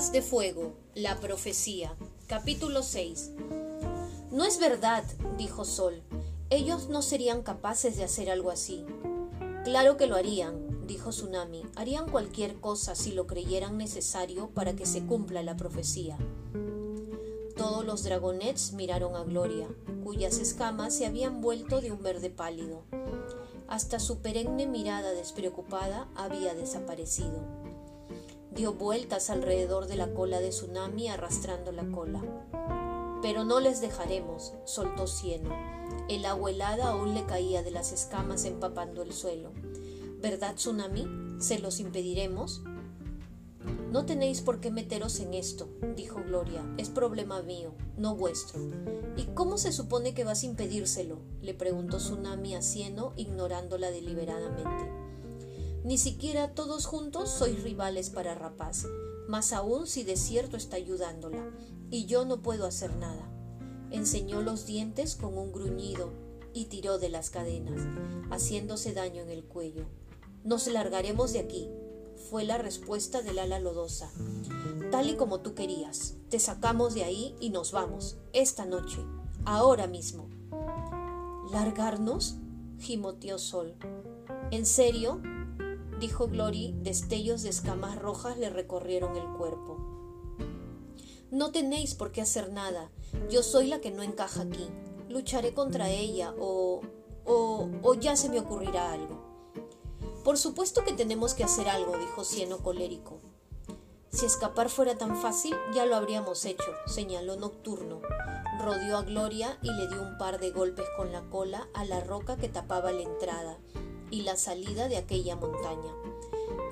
De Fuego, la profecía. Capítulo 6. No es verdad, dijo Sol. Ellos no serían capaces de hacer algo así. Claro que lo harían, dijo Tsunami. Harían cualquier cosa si lo creyeran necesario para que se cumpla la profecía. Todos los dragonets miraron a Gloria, cuyas escamas se habían vuelto de un verde pálido. Hasta su perenne mirada despreocupada había desaparecido. Dio vueltas alrededor de la cola de Tsunami arrastrando la cola. Pero no les dejaremos, soltó Cieno. El agua helada aún le caía de las escamas empapando el suelo. ¿Verdad, Tsunami? ¿Se los impediremos? No tenéis por qué meteros en esto, dijo Gloria. Es problema mío, no vuestro. ¿Y cómo se supone que vas a impedírselo? le preguntó Tsunami a Cieno, ignorándola deliberadamente. Ni siquiera todos juntos sois rivales para Rapaz, más aún si Desierto está ayudándola, y yo no puedo hacer nada. Enseñó los dientes con un gruñido y tiró de las cadenas, haciéndose daño en el cuello. Nos largaremos de aquí, fue la respuesta del ala lodosa. Tal y como tú querías, te sacamos de ahí y nos vamos, esta noche, ahora mismo. ¿Largarnos? gimoteó Sol. ¿En serio? Dijo Glory, destellos de escamas rojas le recorrieron el cuerpo. No tenéis por qué hacer nada. Yo soy la que no encaja aquí. Lucharé contra ella o... o... o ya se me ocurrirá algo. Por supuesto que tenemos que hacer algo, dijo Cieno colérico. Si escapar fuera tan fácil, ya lo habríamos hecho, señaló Nocturno. Rodeó a Gloria y le dio un par de golpes con la cola a la roca que tapaba la entrada y la salida de aquella montaña.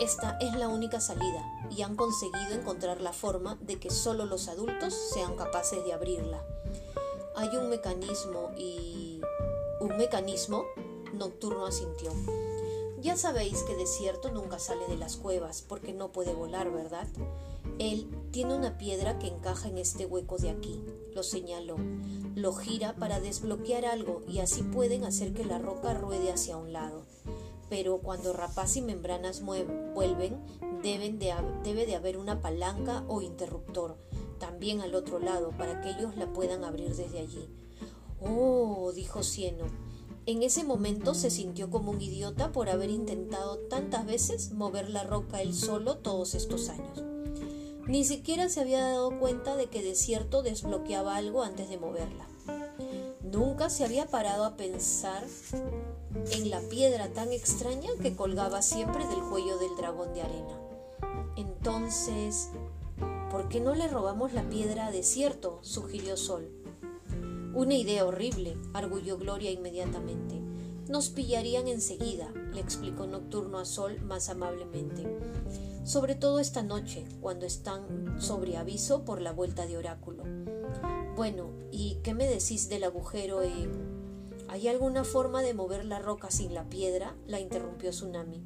Esta es la única salida y han conseguido encontrar la forma de que solo los adultos sean capaces de abrirla. Hay un mecanismo y... ¿Un mecanismo? Nocturno asintió. Ya sabéis que Desierto nunca sale de las cuevas porque no puede volar, ¿verdad? Él tiene una piedra que encaja en este hueco de aquí, lo señaló. Lo gira para desbloquear algo y así pueden hacer que la roca ruede hacia un lado. Pero cuando rapaz y membranas vuelven, deben de, debe de haber una palanca o interruptor también al otro lado para que ellos la puedan abrir desde allí. Oh, dijo Cieno, en ese momento se sintió como un idiota por haber intentado tantas veces mover la roca él solo todos estos años. Ni siquiera se había dado cuenta de que Desierto desbloqueaba algo antes de moverla. Nunca se había parado a pensar en la piedra tan extraña que colgaba siempre del cuello del dragón de arena. Entonces, ¿por qué no le robamos la piedra a Desierto? sugirió Sol. Una idea horrible, arguyó Gloria inmediatamente. Nos pillarían enseguida, le explicó Nocturno a Sol más amablemente. Sobre todo esta noche, cuando están sobre aviso por la vuelta de oráculo. Bueno, ¿y qué me decís del agujero? ¿Hay alguna forma de mover la roca sin la piedra? la interrumpió Tsunami.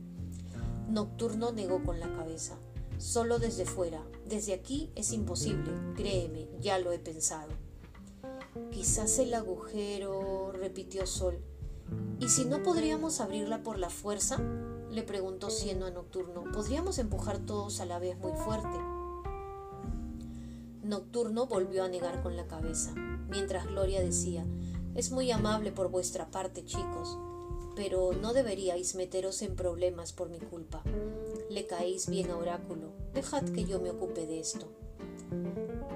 Nocturno negó con la cabeza. Solo desde fuera. Desde aquí es imposible. Créeme, ya lo he pensado. Quizás el agujero, repitió Sol. ¿Y si no podríamos abrirla por la fuerza? le preguntó siendo a Nocturno. Podríamos empujar todos a la vez muy fuerte. Nocturno volvió a negar con la cabeza, mientras Gloria decía Es muy amable por vuestra parte, chicos, pero no deberíais meteros en problemas por mi culpa. Le caéis bien a Oráculo. Dejad que yo me ocupe de esto.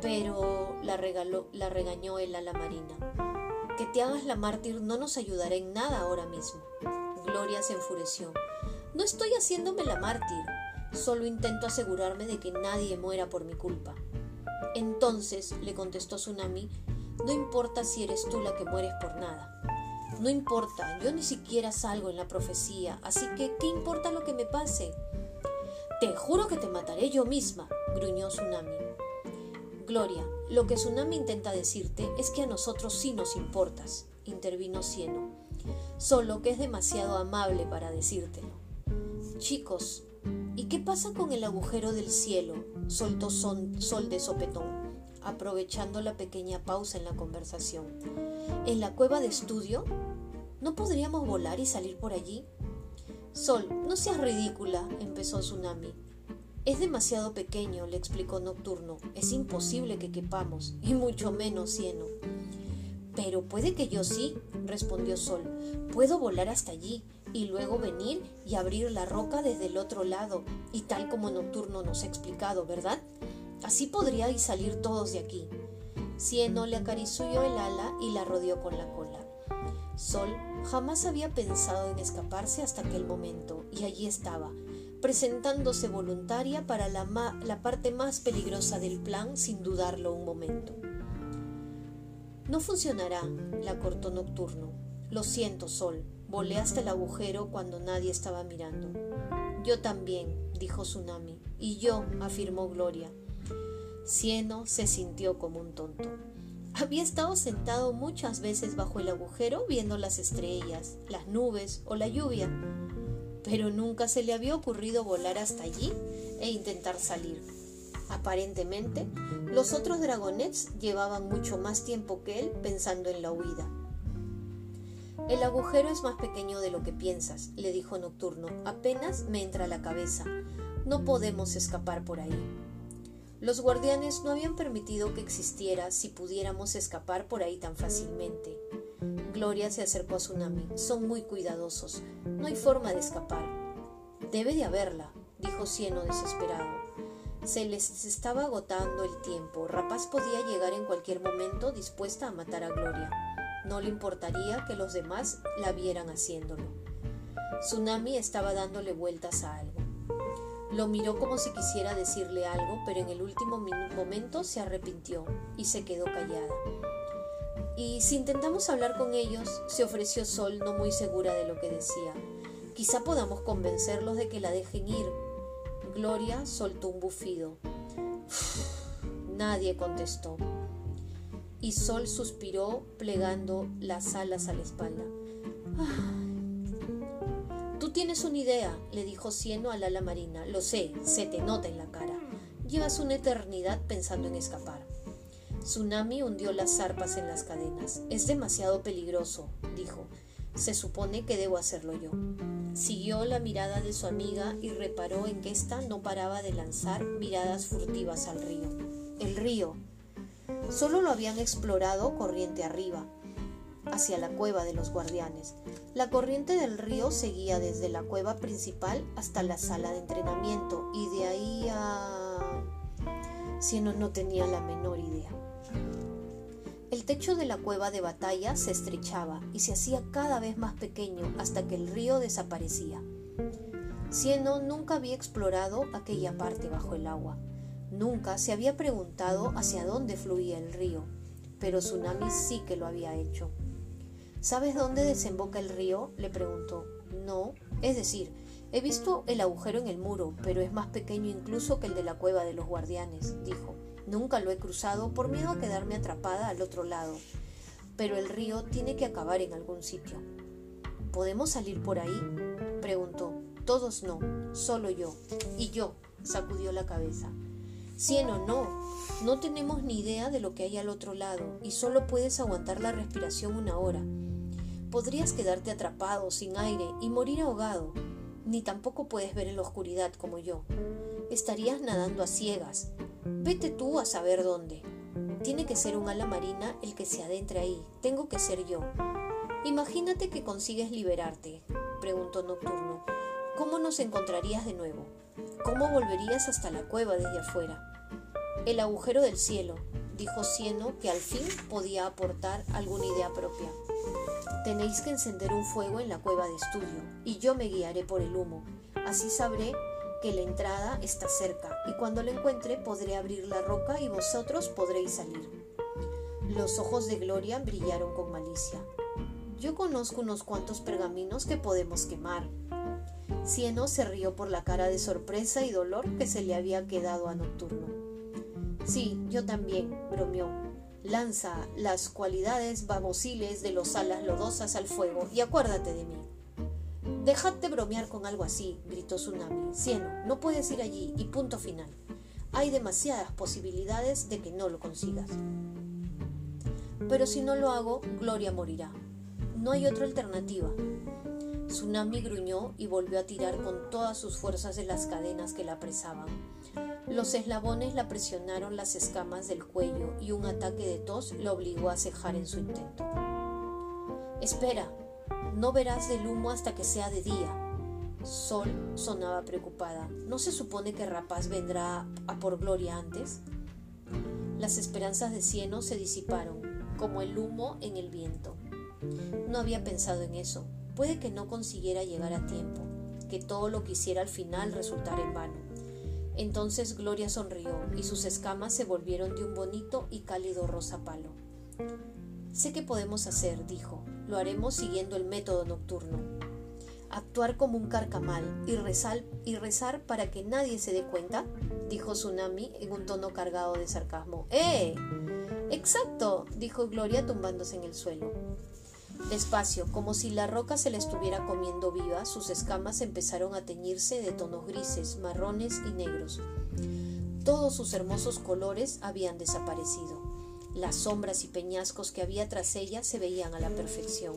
Pero la, regaló, la regañó el ala marina. Que te hagas la mártir no nos ayudará en nada ahora mismo. Gloria se enfureció. No estoy haciéndome la mártir, solo intento asegurarme de que nadie muera por mi culpa. Entonces, le contestó Tsunami, no importa si eres tú la que mueres por nada. No importa, yo ni siquiera salgo en la profecía, así que ¿qué importa lo que me pase? Te juro que te mataré yo misma, gruñó Tsunami. Gloria, lo que Tsunami intenta decirte es que a nosotros sí nos importas, intervino Cieno, solo que es demasiado amable para decírtelo. Chicos, ¿y qué pasa con el agujero del cielo? soltó Sol de sopetón, aprovechando la pequeña pausa en la conversación. ¿En la cueva de estudio? ¿No podríamos volar y salir por allí? Sol, no seas ridícula, empezó Tsunami. Es demasiado pequeño, le explicó Nocturno. Es imposible que quepamos, y mucho menos Cieno. Pero puede que yo sí, respondió Sol. Puedo volar hasta allí y luego venir y abrir la roca desde el otro lado, y tal como Nocturno nos ha explicado, ¿verdad? Así podríais salir todos de aquí. Cieno le acarició el ala y la rodeó con la cola. Sol jamás había pensado en escaparse hasta aquel momento, y allí estaba, presentándose voluntaria para la, la parte más peligrosa del plan sin dudarlo un momento. No funcionará, la cortó Nocturno. Lo siento, Sol. Volé hasta el agujero cuando nadie estaba mirando. Yo también, dijo Tsunami. Y yo, afirmó Gloria. Cieno se sintió como un tonto. Había estado sentado muchas veces bajo el agujero viendo las estrellas, las nubes o la lluvia pero nunca se le había ocurrido volar hasta allí e intentar salir. Aparentemente, los otros dragonets llevaban mucho más tiempo que él pensando en la huida. El agujero es más pequeño de lo que piensas, le dijo Nocturno. Apenas me entra la cabeza. No podemos escapar por ahí. Los guardianes no habían permitido que existiera si pudiéramos escapar por ahí tan fácilmente. Gloria se acercó a Tsunami. Son muy cuidadosos. No hay forma de escapar. Debe de haberla, dijo Cieno desesperado. Se les estaba agotando el tiempo. Rapaz podía llegar en cualquier momento dispuesta a matar a Gloria. No le importaría que los demás la vieran haciéndolo. Tsunami estaba dándole vueltas a algo. Lo miró como si quisiera decirle algo, pero en el último momento se arrepintió y se quedó callada. Y si intentamos hablar con ellos, se ofreció Sol no muy segura de lo que decía. Quizá podamos convencerlos de que la dejen ir. Gloria soltó un bufido. Nadie contestó. Y Sol suspiró plegando las alas a la espalda. Tú tienes una idea, le dijo Cieno al ala marina. Lo sé, se te nota en la cara. Llevas una eternidad pensando en escapar. Tsunami hundió las zarpas en las cadenas. Es demasiado peligroso, dijo. Se supone que debo hacerlo yo. Siguió la mirada de su amiga y reparó en que ésta no paraba de lanzar miradas furtivas al río. El río. Solo lo habían explorado corriente arriba, hacia la cueva de los guardianes. La corriente del río seguía desde la cueva principal hasta la sala de entrenamiento y de ahí a... Si no, no tenía la menor idea. El techo de la cueva de batalla se estrechaba y se hacía cada vez más pequeño hasta que el río desaparecía. Cieno nunca había explorado aquella parte bajo el agua. Nunca se había preguntado hacia dónde fluía el río, pero Tsunami sí que lo había hecho. ¿Sabes dónde desemboca el río? le preguntó. No, es decir, he visto el agujero en el muro, pero es más pequeño incluso que el de la cueva de los guardianes, dijo. Nunca lo he cruzado por miedo a quedarme atrapada al otro lado, pero el río tiene que acabar en algún sitio. ¿Podemos salir por ahí? preguntó. Todos no, solo yo. Y yo, sacudió la cabeza. Cieno, no. No tenemos ni idea de lo que hay al otro lado y solo puedes aguantar la respiración una hora. Podrías quedarte atrapado, sin aire y morir ahogado. Ni tampoco puedes ver en la oscuridad como yo. Estarías nadando a ciegas, Vete tú a saber dónde. Tiene que ser un ala marina el que se adentre ahí. Tengo que ser yo. Imagínate que consigues liberarte, preguntó Nocturno. ¿Cómo nos encontrarías de nuevo? ¿Cómo volverías hasta la cueva desde afuera? El agujero del cielo, dijo Cieno, que al fin podía aportar alguna idea propia. Tenéis que encender un fuego en la cueva de estudio, y yo me guiaré por el humo. Así sabré que la entrada está cerca y cuando la encuentre podré abrir la roca y vosotros podréis salir. Los ojos de Gloria brillaron con malicia. Yo conozco unos cuantos pergaminos que podemos quemar. Cieno se rió por la cara de sorpresa y dolor que se le había quedado a Nocturno. Sí, yo también, bromeó. Lanza las cualidades babosiles de los alas lodosas al fuego y acuérdate de mí. Déjate bromear con algo así, gritó Tsunami. Cieno, no puedes ir allí y punto final. Hay demasiadas posibilidades de que no lo consigas. Pero si no lo hago, Gloria morirá. No hay otra alternativa. Tsunami gruñó y volvió a tirar con todas sus fuerzas de las cadenas que la apresaban. Los eslabones la presionaron las escamas del cuello y un ataque de tos la obligó a cejar en su intento. Espera, no verás del humo hasta que sea de día. Sol sonaba preocupada. ¿No se supone que Rapaz vendrá a por Gloria antes? Las esperanzas de Cieno se disiparon, como el humo en el viento. No había pensado en eso. Puede que no consiguiera llegar a tiempo, que todo lo que hiciera al final resultara en vano. Entonces Gloria sonrió y sus escamas se volvieron de un bonito y cálido rosa palo. Sé que podemos hacer, dijo. Lo haremos siguiendo el método nocturno. Actuar como un carcamal y rezar, para que nadie se dé cuenta, dijo Tsunami en un tono cargado de sarcasmo. ¡Eh! Exacto, dijo Gloria tumbándose en el suelo. Despacio, como si la roca se la estuviera comiendo viva, sus escamas empezaron a teñirse de tonos grises, marrones y negros. Todos sus hermosos colores habían desaparecido. Las sombras y peñascos que había tras ella se veían a la perfección,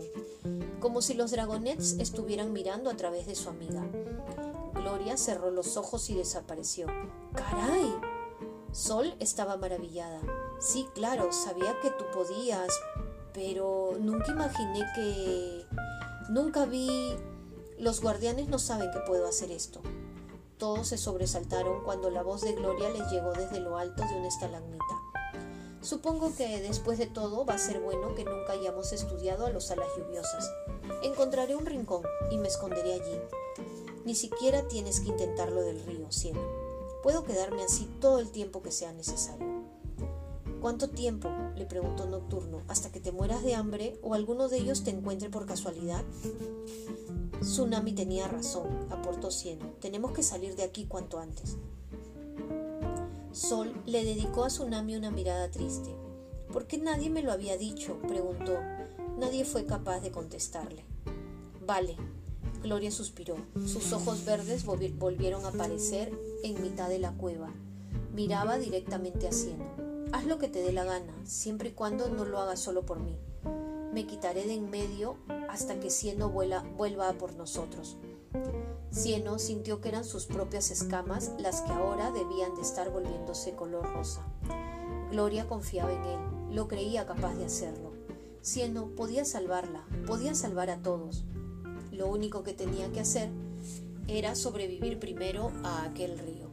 como si los dragonets estuvieran mirando a través de su amiga. Gloria cerró los ojos y desapareció. ¡Caray! Sol estaba maravillada. Sí, claro, sabía que tú podías, pero nunca imaginé que... Nunca vi... Los guardianes no saben que puedo hacer esto. Todos se sobresaltaron cuando la voz de Gloria les llegó desde lo alto de una estalagmita. Supongo que después de todo va a ser bueno que nunca hayamos estudiado a los alas lluviosas. Encontraré un rincón y me esconderé allí. Ni siquiera tienes que intentarlo del río, Cielo. Puedo quedarme así todo el tiempo que sea necesario. ¿Cuánto tiempo? le preguntó Nocturno, hasta que te mueras de hambre o alguno de ellos te encuentre por casualidad. Tsunami tenía razón, aportó Cieno. Tenemos que salir de aquí cuanto antes. Sol le dedicó a Tsunami una mirada triste. ¿Por qué nadie me lo había dicho? preguntó. Nadie fue capaz de contestarle. Vale. Gloria suspiró. Sus ojos verdes volvieron a aparecer en mitad de la cueva. Miraba directamente a Cieno. Haz lo que te dé la gana, siempre y cuando no lo hagas solo por mí. Me quitaré de en medio hasta que Cieno vuelva a por nosotros. Cieno sintió que eran sus propias escamas las que ahora debían de estar volviéndose color rosa. Gloria confiaba en él, lo creía capaz de hacerlo. Cieno podía salvarla, podía salvar a todos. Lo único que tenía que hacer era sobrevivir primero a aquel río.